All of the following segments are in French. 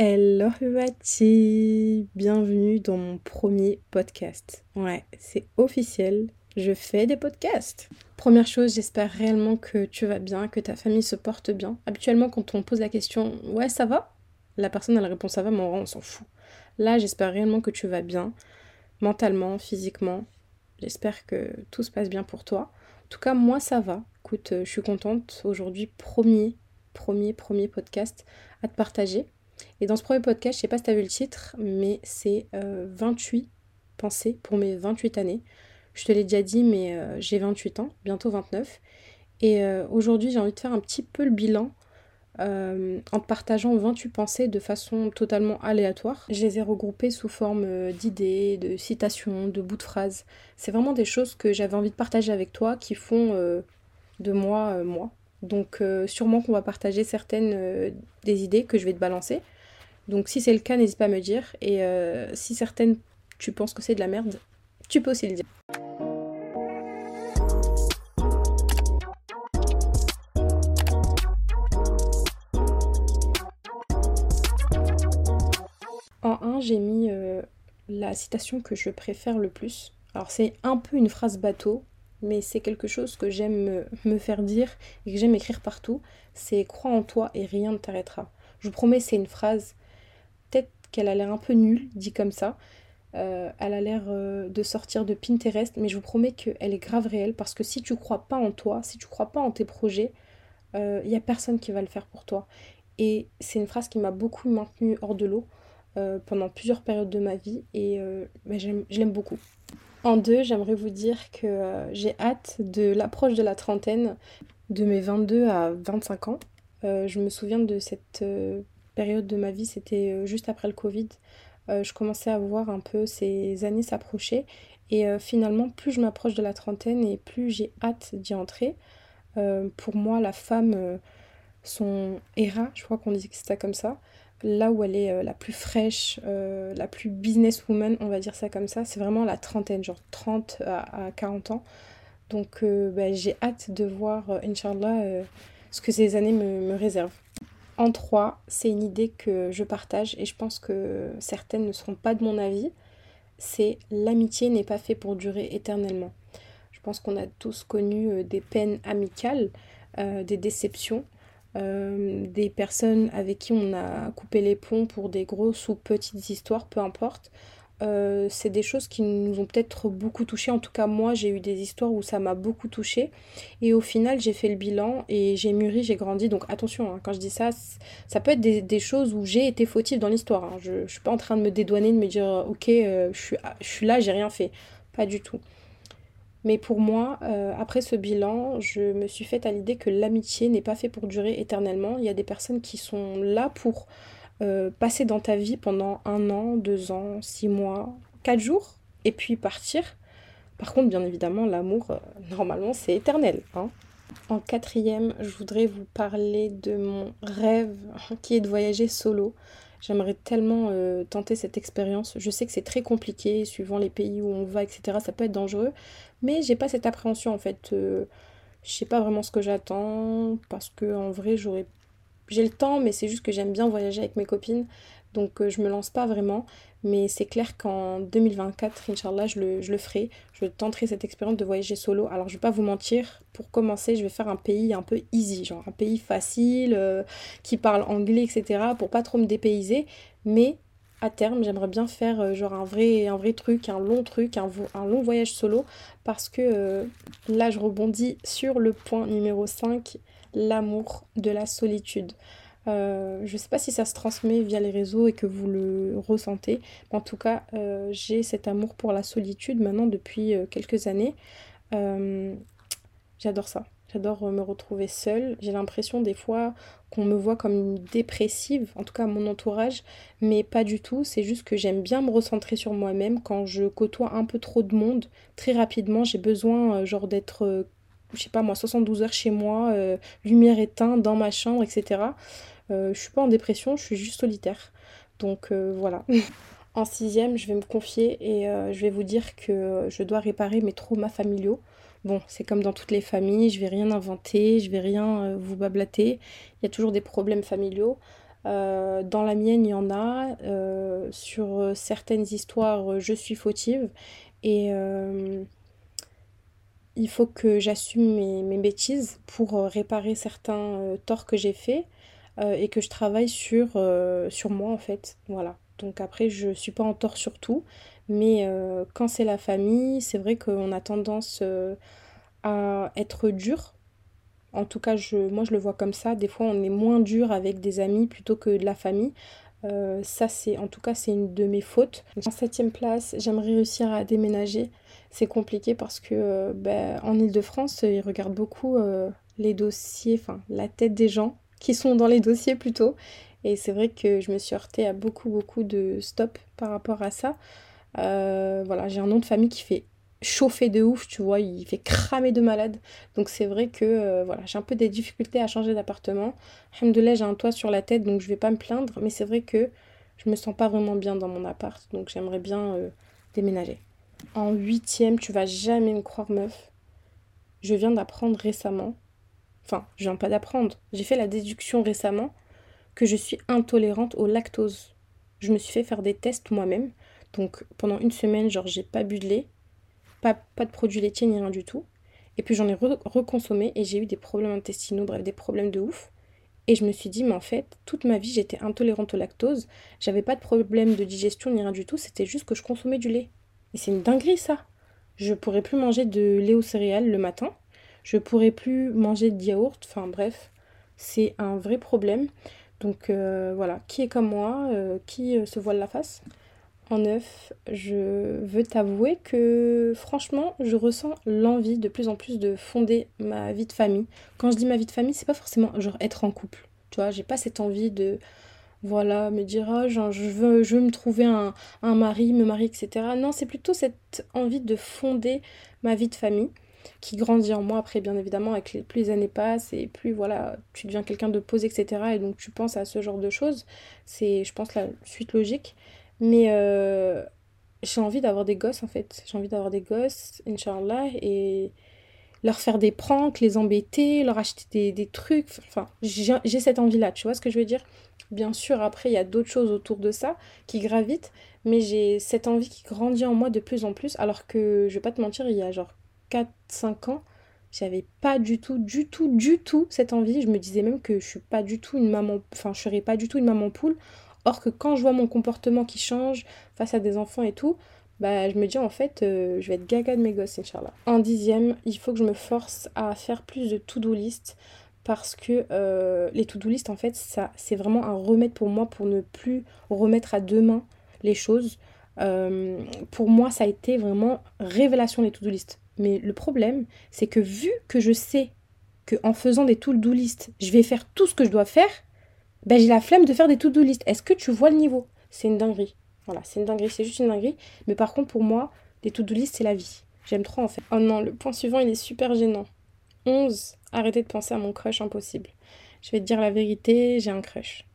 Hello Huati, bienvenue dans mon premier podcast. Ouais, c'est officiel, je fais des podcasts. Première chose, j'espère réellement que tu vas bien, que ta famille se porte bien. Habituellement, quand on pose la question Ouais, ça va? La personne elle répond Ça va, mais on s'en fout. Là, j'espère réellement que tu vas bien, mentalement, physiquement. J'espère que tout se passe bien pour toi. En tout cas, moi, ça va. Écoute, je suis contente. Aujourd'hui, premier, premier, premier podcast à te partager. Et dans ce premier podcast, je sais pas si tu as vu le titre, mais c'est 28 euh, pensées pour mes 28 années. Je te l'ai déjà dit, mais euh, j'ai 28 ans, bientôt 29. Et euh, aujourd'hui, j'ai envie de faire un petit peu le bilan en te partageant 28 pensées de façon totalement aléatoire. Je les ai regroupées sous forme d'idées, de citations, de bouts de phrases. C'est vraiment des choses que j'avais envie de partager avec toi qui font de moi moi. Donc sûrement qu'on va partager certaines des idées que je vais te balancer. Donc si c'est le cas, n'hésite pas à me dire. Et euh, si certaines, tu penses que c'est de la merde, tu peux aussi le dire. En 1, j'ai mis euh, la citation que je préfère le plus. Alors c'est un peu une phrase bateau, mais c'est quelque chose que j'aime me faire dire et que j'aime écrire partout. C'est crois en toi et rien ne t'arrêtera. Je vous promets, c'est une phrase peut-être qu'elle a l'air un peu nulle, dit comme ça. Euh, elle a l'air euh, de sortir de Pinterest, mais je vous promets qu'elle est grave réelle parce que si tu crois pas en toi, si tu crois pas en tes projets, il euh, n'y a personne qui va le faire pour toi. Et c'est une phrase qui m'a beaucoup maintenue hors de l'eau pendant plusieurs périodes de ma vie et bah, je l'aime beaucoup. En deux, j'aimerais vous dire que j'ai hâte de l'approche de la trentaine, de mes 22 à 25 ans. je me souviens de cette période de ma vie, c'était euh, juste après le Covid. Euh, je commençais à voir un peu ces années s'approcher. Et euh, finalement, plus je m'approche de la trentaine et plus j'ai hâte d'y entrer. pour moi, la femme, son era, je crois qu'on dit que c'est comme ça, là où elle est la plus fraîche, la plus businesswoman, on va dire ça comme ça, c'est vraiment la trentaine, genre 30 à, 40 ans. Donc bah, j'ai hâte de voir, Inch'Allah, ce que ces années me réservent. En trois, c'est une idée que je partage et je pense que certaines ne seront pas de mon avis. C'est l'amitié n'est pas fait pour durer éternellement. Je pense qu'on a tous connu euh, des peines amicales, euh, des déceptions, euh, des personnes avec qui on a coupé les ponts pour des grosses ou petites histoires, peu importe. Euh, c'est des choses qui nous ont peut-être beaucoup touché. En tout cas, moi, j'ai eu des histoires où ça m'a beaucoup touché. Et au final, j'ai fait le bilan et j'ai mûri, j'ai grandi. Donc attention, hein, quand je dis ça, ça peut être des, choses où j'ai été fautive dans l'histoire. Hein. Je ne suis pas en train de me dédouaner, de me dire, ok, euh, je, suis, je suis là, j'ai rien fait. Pas du tout. Mais pour moi, euh, après ce bilan, je me suis faite à l'idée que l'amitié n'est pas fait pour durer éternellement. Il y a des personnes qui sont là pour euh, passer dans ta vie pendant un an, deux ans, six mois, quatre jours, et puis partir. Par contre, bien évidemment, l'amour, euh, normalement, c'est éternel. Hein. En quatrième, je voudrais vous parler de mon rêve qui est de voyager solo. J'aimerais tellement euh, tenter cette expérience. Je sais que c'est très compliqué, suivant les pays où on va, etc. Ça peut être dangereux, mais j'ai pas cette appréhension en fait. je sais pas vraiment ce que j'attends parce que en vrai, j'aurais j'ai le temps, mais c'est juste que j'aime bien voyager avec mes copines. Donc euh, je me lance pas vraiment. Mais c'est clair qu'en 2024, Inch'Allah, je le, je le ferai. Je tenterai cette expérience de voyager solo. Alors je vais pas vous mentir, pour commencer, je vais faire un pays un peu easy, genre un pays facile, euh, qui parle anglais, etc. Pour pas trop me dépayser. Mais à terme, j'aimerais bien faire euh, genre un vrai, truc, un long truc, un, un long voyage solo. Parce que là, je rebondis sur le point numéro 5 l'amour de la solitude. Euh, je ne sais pas si ça se transmet via les réseaux et que vous le ressentez. en tout cas, euh, j'ai cet amour pour la solitude maintenant depuis euh, quelques années. J'adore ça. J'adore me retrouver seule. J'ai l'impression des fois qu'on me voit comme dépressive, en tout cas mon entourage, mais pas du tout. C'est juste que j'aime bien me recentrer sur moi-même. Quand je côtoie un peu trop de monde, très rapidement, j'ai besoin genre d'être je sais pas moi, 72 heures chez moi, lumière éteinte dans ma chambre, etc. Euh, je suis pas en dépression, je suis juste solitaire. Donc euh, voilà. en sixième, je vais me confier et je vais vous dire que je dois réparer mes traumas familiaux. Bon, c'est comme dans toutes les familles, je vais rien inventer, je vais rien vous bablater. Il y a toujours des problèmes familiaux. dans la mienne, il y en a. sur certaines histoires, je suis fautive. Et il faut que j'assume mes, bêtises pour réparer certains torts que j'ai faits et que je travaille sur, sur moi en fait. Voilà. Donc après, je suis pas en tort sur tout. Mais quand c'est la famille, c'est vrai qu'on a tendance à être dur. En tout cas, je, moi je le vois comme ça. Des fois, on est moins dur avec des amis plutôt que de la famille. Euh, ça, c'est en tout cas, c'est une de mes fautes. En septième place, j'aimerais réussir à déménager. C'est compliqué parce que euh, ben, en Ile-de-France, ils regardent beaucoup euh, les dossiers, enfin la tête des gens qui sont dans les dossiers plutôt. Et c'est vrai que je me suis heurtée à beaucoup, beaucoup de stop par rapport à ça. voilà, j'ai un nom de famille qui fait chauffé de ouf, tu vois, il fait cramer de malade. Donc c'est vrai que euh, voilà, j'ai un peu des difficultés à changer d'appartement. Alhamdoulilah, j'ai un toit sur la tête, donc je vais pas me plaindre, mais c'est vrai que je me sens pas vraiment bien dans mon appart, donc j'aimerais bien euh, déménager. En huitième, tu vas jamais me croire meuf. Je viens d'apprendre récemment, enfin, je viens pas d'apprendre, j'ai fait la déduction récemment que je suis intolérante au lactose. Je me suis fait faire des tests moi-même. Donc pendant une semaine, genre j'ai pas bu de lait, pas, pas de produits laitiers ni rien du tout. Et puis j'en ai reconsommé et j'ai eu des problèmes intestinaux, bref, des problèmes de ouf. Et je me suis dit, mais en fait, toute ma vie, j'étais intolérante au lactose. J'avais pas de problème de digestion ni rien du tout. C'était juste que je consommais du lait. Et c'est une dinguerie, ça. Je pourrais plus manger de lait aux céréales le matin. Je pourrais plus manger de yaourt. Enfin, bref, c'est un vrai problème. Donc euh, voilà, qui est comme moi, euh, qui euh, se voile la face? En neuf, je veux t'avouer que franchement, je ressens l'envie de plus en plus de fonder ma vie de famille. Quand je dis ma vie de famille, c'est pas forcément genre être en couple. Tu vois, j'ai pas cette envie de voilà, me dire ah, je veux me trouver un mari, me marier, etc. Non, c'est plutôt cette envie de fonder ma vie de famille qui grandit en moi après bien évidemment avec les, plus les années passent et plus voilà tu deviens quelqu'un de posé etc et donc tu penses à ce genre de choses c'est je pense la suite logique mais euh, j'ai envie d'avoir des gosses en fait. J'ai envie d'avoir des gosses, Inch'Allah, et leur faire des pranks, les embêter, leur acheter des, des trucs. Enfin, j'ai cette envie-là, tu vois ce que je veux dire? Bien sûr, après, il y a d'autres choses autour de ça qui gravitent, mais j'ai cette envie qui grandit en moi de plus en plus, alors que, je vais pas te mentir, il y a genre 4-5 ans, j'avais pas du tout, du tout, du tout cette envie. Je me disais même que je suis pas du tout une maman, enfin, je serais pas du tout une maman poule. Or que quand je vois mon comportement qui change face à des enfants et tout, bah, je me dis en fait, euh, je vais être gaga de mes gosses, Inch'Allah. En dixième, il faut que je me force à faire plus de to-do list parce que euh, les to-do list, en fait, ça, c'est vraiment un remède pour moi pour ne plus remettre à demain les choses. Euh, pour moi, ça a été vraiment révélation les to-do list. Mais le problème, c'est que vu que je sais que en faisant des to-do list, je vais faire tout ce que je dois faire, ben, j'ai la flemme de faire des to-do list. Est-ce que tu vois le niveau? C'est une dinguerie. Voilà, c'est une dinguerie, c'est juste une dinguerie. Mais par contre, pour moi, des to-do list, c'est la vie. J'aime trop en fait. Oh non, le point suivant, il est super gênant. 11. Arrêtez de penser à mon crush impossible. Je vais te dire la vérité, j'ai un crush.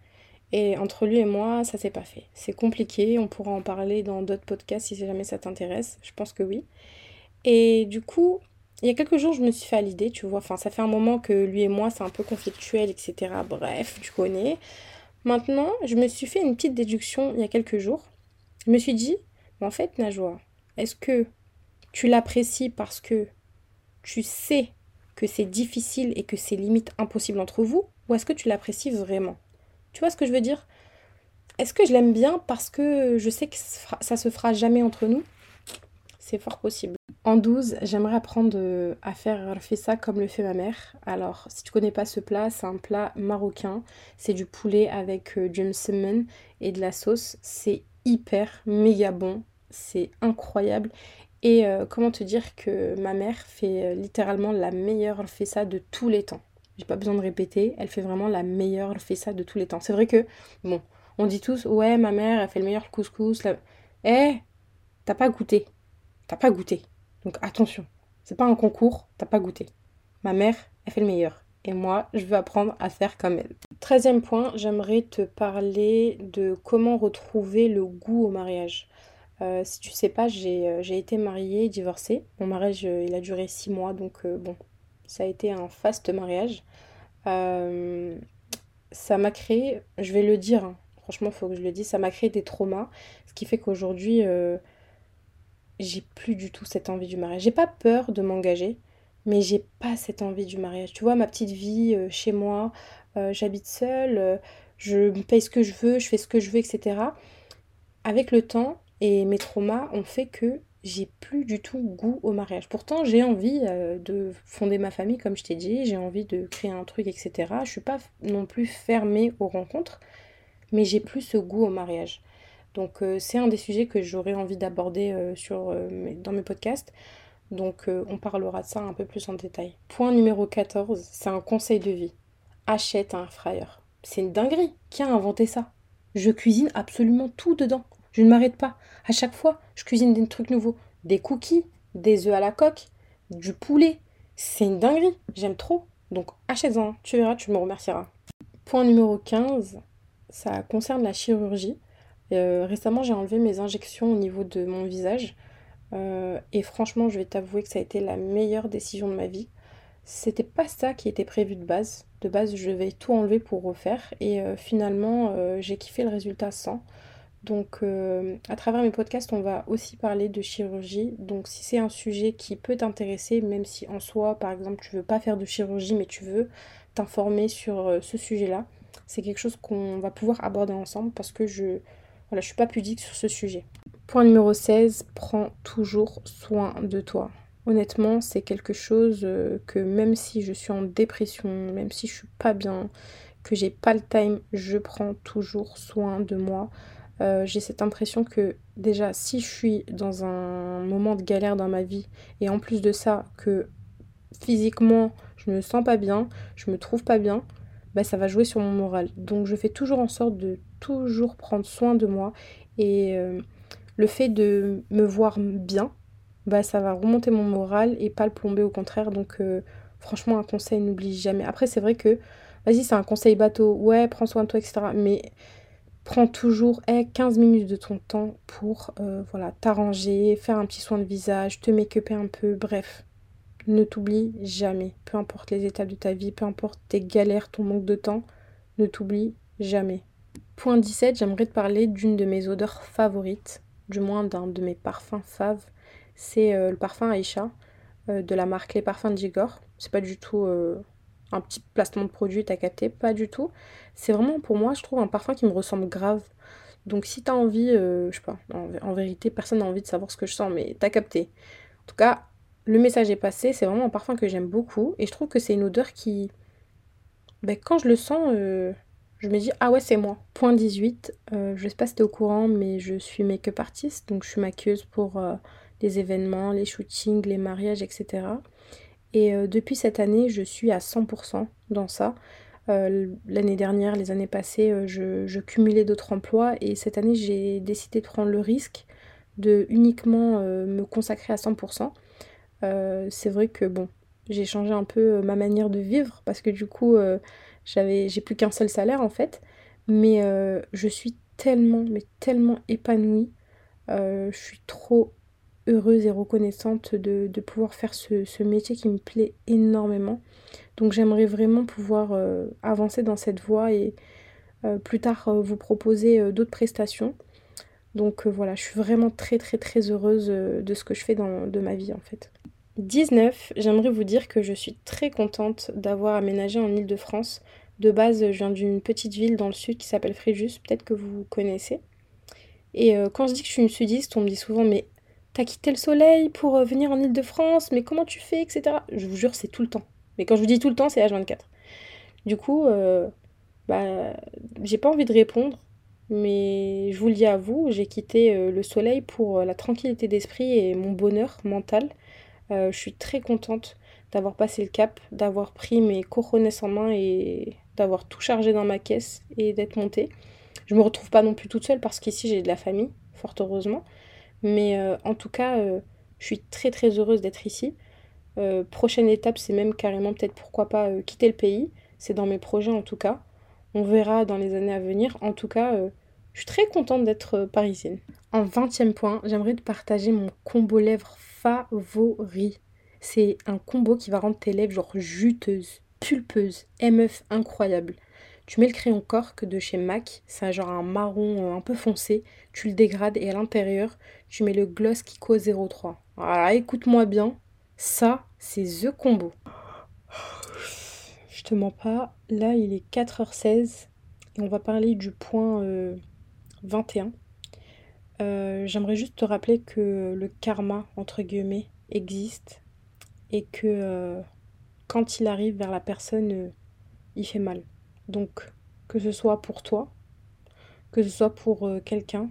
Et entre lui et moi, ça s'est pas fait. C'est compliqué, on pourra en parler dans d'autres podcasts si jamais ça t'intéresse. Je pense que oui. Et du coup, il y a quelques jours, je me suis fait à l'idée, tu vois. Enfin, ça fait un moment que lui et moi, c'est un peu conflictuel, etc. Bref, tu connais. Maintenant, je me suis fait une petite déduction il y a quelques jours. Je me suis dit, en fait, Najwa, est-ce que tu l'apprécies parce que tu sais que c'est difficile et que c'est limite impossible entre vous Ou est-ce que tu l'apprécies vraiment? Tu vois ce que je veux dire? Est-ce que je l'aime bien parce que je sais que ça se fera jamais entre nous? C'est fort possible. En 12, j'aimerais apprendre euh, à faire ça comme le fait ma mère. Alors, si tu connais pas ce plat, c'est un plat marocain. C'est du poulet avec euh, du msemen et de la sauce. C'est hyper méga bon. C'est incroyable. Et euh, comment te dire que ma mère fait littéralement la meilleure ça de tous les temps. J'ai pas besoin de répéter, elle fait vraiment la meilleure ça de tous les temps. C'est vrai que, bon, on dit tous, ouais, ma mère, elle fait le meilleur couscous. Eh, t'as pas goûté. T'as pas goûté. Donc attention, c'est pas un concours, t'as pas goûté. Ma mère, elle fait le meilleur. Et moi, je veux apprendre à faire comme elle. Treizième point, j'aimerais te parler de comment retrouver le goût au mariage. Euh, si tu sais pas, j'ai euh, été mariée, divorcée. Mon mariage, euh, il a duré six mois, donc bon, ça a été un faste mariage. ça m'a créé, je vais le dire, hein, franchement, il faut que je le dise, ça m'a créé des traumas, ce qui fait qu'aujourd'hui, j'ai plus du tout cette envie du mariage. J'ai pas peur de m'engager, mais j'ai pas cette envie du mariage. Tu vois, ma petite vie euh, chez moi, euh, j'habite seule, je me paye ce que je veux, je fais ce que je veux, etc. Avec le temps et mes traumas ont fait que j'ai plus du tout goût au mariage. Pourtant, j'ai envie euh, de fonder ma famille, comme je t'ai dit, j'ai envie de créer un truc, etc. Je suis pas non plus fermée aux rencontres, mais j'ai plus ce goût au mariage. Donc, euh, c'est un des sujets que j'aurais envie d'aborder euh, sur, dans mes podcasts. Donc, on parlera de ça un peu plus en détail. Point numéro 14, c'est un conseil de vie. Achète un fryer. C'est une dinguerie. Qui a inventé ça? Je cuisine absolument tout dedans. Je ne m'arrête pas. À chaque fois, je cuisine des trucs nouveaux. Des cookies, des œufs à la coque, du poulet. C'est une dinguerie. J'aime trop. Donc achète-en. Tu verras, tu me remercieras. Point numéro 15, ça concerne la chirurgie. Euh, récemment, j'ai enlevé mes injections au niveau de mon visage. Euh, et franchement, je vais t'avouer que ça a été la meilleure décision de ma vie. C'était pas ça qui était prévu de base. De base, je vais tout enlever pour refaire. Et euh, finalement, j'ai kiffé le résultat sans. Donc euh, à travers mes podcasts, on va aussi parler de chirurgie. Donc si c'est un sujet qui peut t'intéresser, même si en soi, par exemple, tu veux pas faire de chirurgie, mais tu veux t'informer sur euh, ce sujet-là, c'est quelque chose qu'on va pouvoir aborder ensemble parce que je voilà, je suis pas pudique sur ce sujet. Point numéro 16, prends toujours soin de toi. Honnêtement, c'est quelque chose euh, que même si je suis en dépression, même si je suis pas bien, que j'ai pas le time, je prends toujours soin de moi. Euh, j'ai cette impression que déjà si je suis dans un moment de galère dans ma vie et en plus de ça que physiquement je me sens pas bien, je me trouve pas bien, bah ça va jouer sur mon moral. Donc je fais toujours en sorte de toujours prendre soin de moi et euh, le fait de me voir bien, bah ça va remonter mon moral et pas le plomber au contraire. Donc euh, franchement un conseil n'oublie jamais. Après c'est vrai que vas-y c'est un conseil bateau, ouais prends soin de toi etc. Mais prends toujours 15 minutes de ton temps pour euh, voilà, t'arranger, faire un petit soin de visage, te make-upper un peu, bref. Ne t'oublie jamais, peu importe les étapes de ta vie, peu importe tes galères, ton manque de temps, ne t'oublie jamais. Point 17, j'aimerais te parler d'une de mes odeurs favorites, du moins d'un de mes parfums faves. C'est euh, le parfum Aïcha euh, de la marque Les Parfums d'Igor. C'est pas du tout un petit placement de produit, t'as capté Pas du tout. C'est vraiment pour moi, je trouve, un parfum qui me ressemble grave. Donc si t'as envie, euh, je sais pas, en, vérité, personne n'a envie de savoir ce que je sens, mais t'as capté. En tout cas, le message est passé, c'est vraiment un parfum que j'aime beaucoup. Et je trouve que c'est une odeur qui, ben, quand je le sens, euh, je me dis, ah ouais, c'est moi. Point 18, euh, je sais pas si t'es au courant, mais je suis make-up artiste, donc je suis maquilleuse pour les événements, les shootings, les mariages, etc. Et euh, depuis cette année, je suis à 100% dans ça. Euh, l'année dernière, les années passées, euh, je, cumulais d'autres emplois et cette année, j'ai décidé de prendre le risque de uniquement me consacrer à 100%. c'est vrai que bon, j'ai changé un peu ma manière de vivre parce que du coup, j'ai plus qu'un seul salaire en fait. Mais je suis tellement, mais tellement épanouie. je suis trop heureuse et reconnaissante de, pouvoir faire ce, métier qui me plaît énormément. Donc j'aimerais vraiment pouvoir euh, avancer dans cette voie et euh, plus tard euh, vous proposer d'autres prestations. Donc voilà, je suis vraiment très très très heureuse de ce que je fais dans, de ma vie en fait. 19, j'aimerais vous dire que je suis très contente d'avoir aménagé en Ile-de-France. De base, je viens d'une petite ville dans le sud qui s'appelle Fréjus, peut-être que vous connaissez. Et quand je dis que je suis une sudiste, on me dit souvent mais T'as quitté le soleil pour euh, venir en Ile-de-France, mais comment tu fais, etc. Je vous jure, c'est tout le temps. Mais quand je vous dis tout le temps, c'est H24. Du coup, euh, bah, j'ai pas envie de répondre, mais je vous le dis à vous, j'ai quitté euh, le soleil pour la tranquillité d'esprit et mon bonheur mental. Je suis très contente d'avoir passé le cap, d'avoir pris mes coronets en main et d'avoir tout chargé dans ma caisse et d'être montée. Je me retrouve pas non plus toute seule parce qu'ici j'ai de la famille, fort heureusement. Mais euh, en tout cas, euh, je suis très très heureuse d'être ici. Euh, prochaine étape, c'est même carrément peut-être pourquoi pas quitter le pays. C'est dans mes projets en tout cas. On verra dans les années à venir. En tout cas, je suis très contente d'être parisienne. En 20 point, j'aimerais te partager mon combo lèvres favori. C'est un combo qui va rendre tes lèvres genre juteuses, pulpeuses, MF incroyable. Tu mets le crayon cork de chez MAC, c'est genre un marron un peu foncé, tu le dégrades et à l'intérieur, tu mets le gloss Kiko 03. Voilà, écoute-moi bien, ça, c'est The Combo. Je te mens pas, là il est 4h16 et on va parler du point 21. Euh, euh, j'aimerais juste te rappeler que le karma, entre guillemets, existe et que euh, quand il arrive vers la personne, il fait mal. Donc, que ce soit pour toi, que ce soit pour quelqu'un,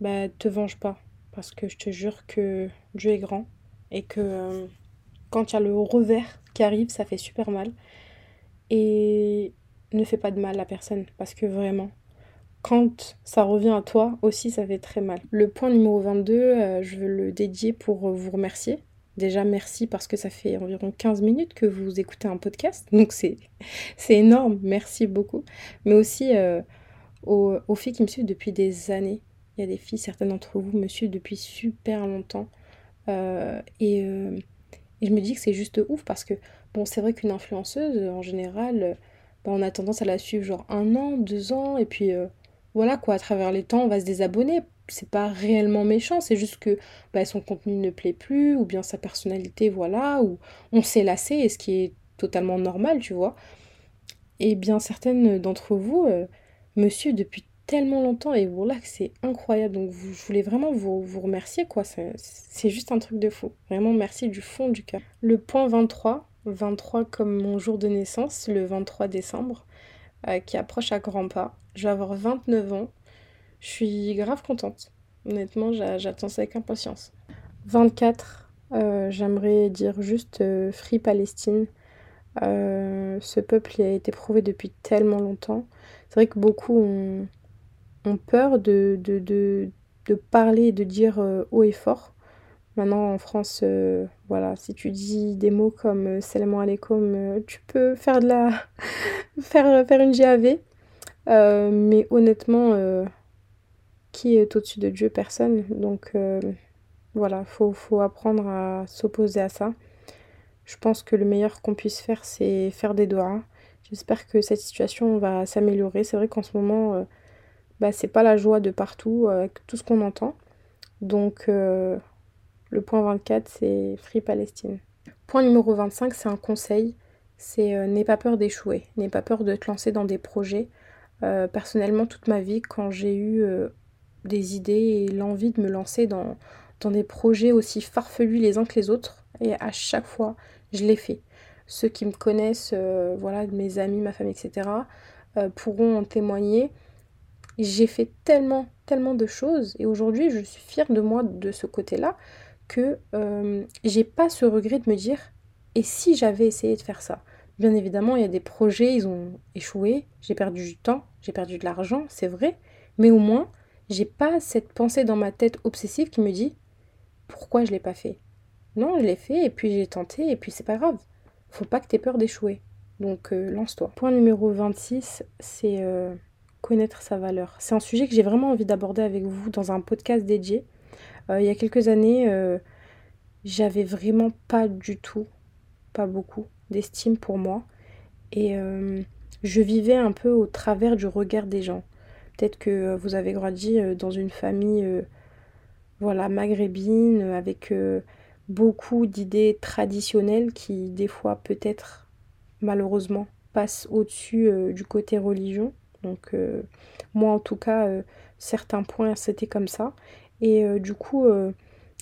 bah te venge pas. Parce que je te jure que Dieu est grand et que quand il y a le revers qui arrive, ça fait super mal. Et ne fais pas de mal à personne parce que vraiment, quand ça revient à toi aussi, ça fait très mal. Le point numéro 22, euh, je veux le dédier pour vous remercier. Déjà, merci parce que ça fait environ 15 minutes que vous écoutez un podcast. Donc, c'est, énorme. Merci beaucoup. Mais aussi euh, aux, filles qui me suivent depuis des années. Il y a des filles, certaines d'entre vous me suivent depuis super longtemps. Euh, et, et, je me dis que c'est juste ouf parce que, bon, c'est vrai qu'une influenceuse, en général, bah, on a tendance à la suivre genre un an, deux ans. Et puis voilà quoi, à travers les temps, on va se désabonner. C'est pas réellement méchant, c'est juste que bah, son contenu ne plaît plus, ou bien sa personnalité, voilà, ou on s'est lassé, et ce qui est totalement normal, tu vois. Et bien certaines d'entre vous euh, me suivent depuis tellement longtemps, et voilà que c'est incroyable. Donc je voulais vraiment vous, vous remercier, quoi. C'est juste un truc de fou. Vraiment, merci du fond du cœur. Le point 23, 23 comme mon jour de naissance, le 23 décembre. Euh, qui approche à grands pas. Je vais avoir 29 ans. Je suis grave contente. Honnêtement, j'attends ça avec impatience. 24, euh, j'aimerais dire juste euh, Free Palestine. ce peuple a été prouvé depuis tellement longtemps. C'est vrai que beaucoup ont, peur de, parler et de dire haut et fort. Maintenant en France, euh, voilà, si tu dis des mots comme euh, salam alaikum, euh, tu peux faire de la faire, faire une GAV. Mais honnêtement, qui est au-dessus de Dieu? Personne. Donc voilà, faut, faut apprendre à s'opposer à ça. Je pense que le meilleur qu'on puisse faire, c'est faire des doigts. J'espère que cette situation va s'améliorer. C'est vrai qu'en ce moment, bah, c'est pas la joie de partout avec tout ce qu'on entend. Donc le point 24, c'est Free Palestine. Point numéro 25, c'est un conseil. C'est euh, n'aie pas peur d'échouer, n'aie pas peur de te lancer dans des projets. Euh, personnellement, toute ma vie, quand j'ai eu euh, des idées et l'envie de me lancer dans, des projets aussi farfelus les uns que les autres, et à chaque fois, je l'ai fait. Ceux qui me connaissent, voilà, mes amis, ma famille, etc., pourront en témoigner. J'ai fait tellement, tellement de choses, et aujourd'hui, je suis fière de moi de ce côté-là que euh, j'ai pas ce regret de me dire et si j'avais essayé de faire ça? Bien évidemment, il y a des projets, ils ont échoué, j'ai perdu du temps, j'ai perdu de l'argent, c'est vrai, mais au moins, j'ai pas cette pensée dans ma tête obsessive qui me dit pourquoi je l'ai pas fait? Non, je l'ai fait et puis j'ai tenté et puis c'est pas grave. Faut pas que tu aies peur d'échouer. Donc euh, lance-toi. Point numéro 26, c'est euh, connaître sa valeur. C'est un sujet que j'ai vraiment envie d'aborder avec vous dans un podcast dédié. Euh, il y a quelques années, j'avais vraiment pas du tout, pas beaucoup d'estime pour moi. Et euh, je vivais un peu au travers du regard des gens. Peut-être que vous avez grandi dans une famille voilà, maghrébine, avec beaucoup d'idées traditionnelles qui, des fois, peut-être, malheureusement, passent au-dessus du côté religion. Donc, moi, en tout cas, certains points, c'était comme ça. Et euh, du coup, euh,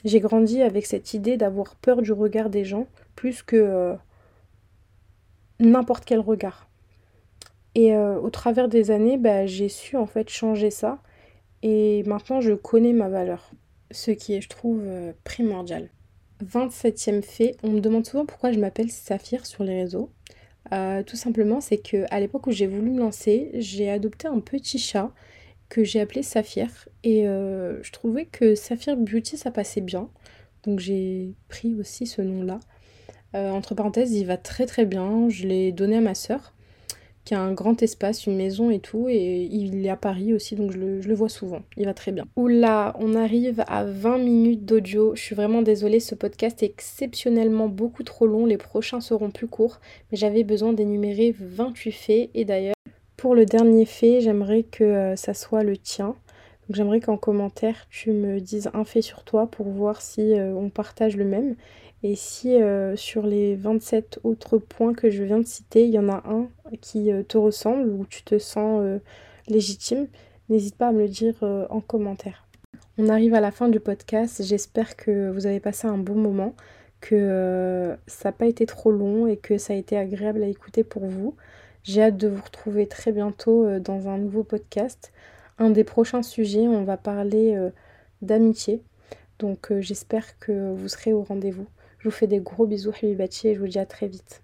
j'ai grandi avec cette idée d'avoir peur du regard des gens plus que euh, n'importe quel regard. Et au travers des années, bah, j'ai su en fait changer ça. Et maintenant, je connais ma valeur. Ce qui est, je trouve, primordial. 27e fait, on me demande souvent pourquoi je m'appelle Saphir sur les réseaux. tout simplement, c'est que à l'époque où j'ai voulu me lancer, j'ai adopté un petit chat que j'ai appelé Saphir. Et euh, je trouvais que Saphir Beauty, ça passait bien. Donc j'ai pris aussi ce nom-là. Euh, entre parenthèses, il va très très bien. Je l'ai donné à ma sœur, qui a un grand espace, une maison et tout. Et il est à Paris aussi, donc je le, je le vois souvent. Il va très bien. Oula, on arrive à 20 minutes d'audio. Je suis vraiment désolée, ce podcast est exceptionnellement beaucoup trop long. Les prochains seront plus courts. Mais j'avais besoin d'énumérer 28 faits. Et d'ailleurs, Pour le dernier fait, j'aimerais que ça soit le tien. J'aimerais qu'en commentaire tu me dises un fait sur toi pour voir si on partage le même. Et si sur les 27 autres points que je viens de citer, il y en a un qui te ressemble ou tu te sens légitime, n'hésite pas à me le dire en commentaire. On arrive à la fin du podcast. J'espère que vous avez passé un bon moment, que euh, ça n'a pas été trop long et que ça a été agréable à écouter pour vous. J'ai hâte de vous retrouver très bientôt euh, dans un nouveau podcast. Un des prochains sujets, on va parler euh, d'amitié. Donc j'espère que vous serez au rendez-vous. Je vous fais des gros bisous, Habibati, et je vous dis à très vite.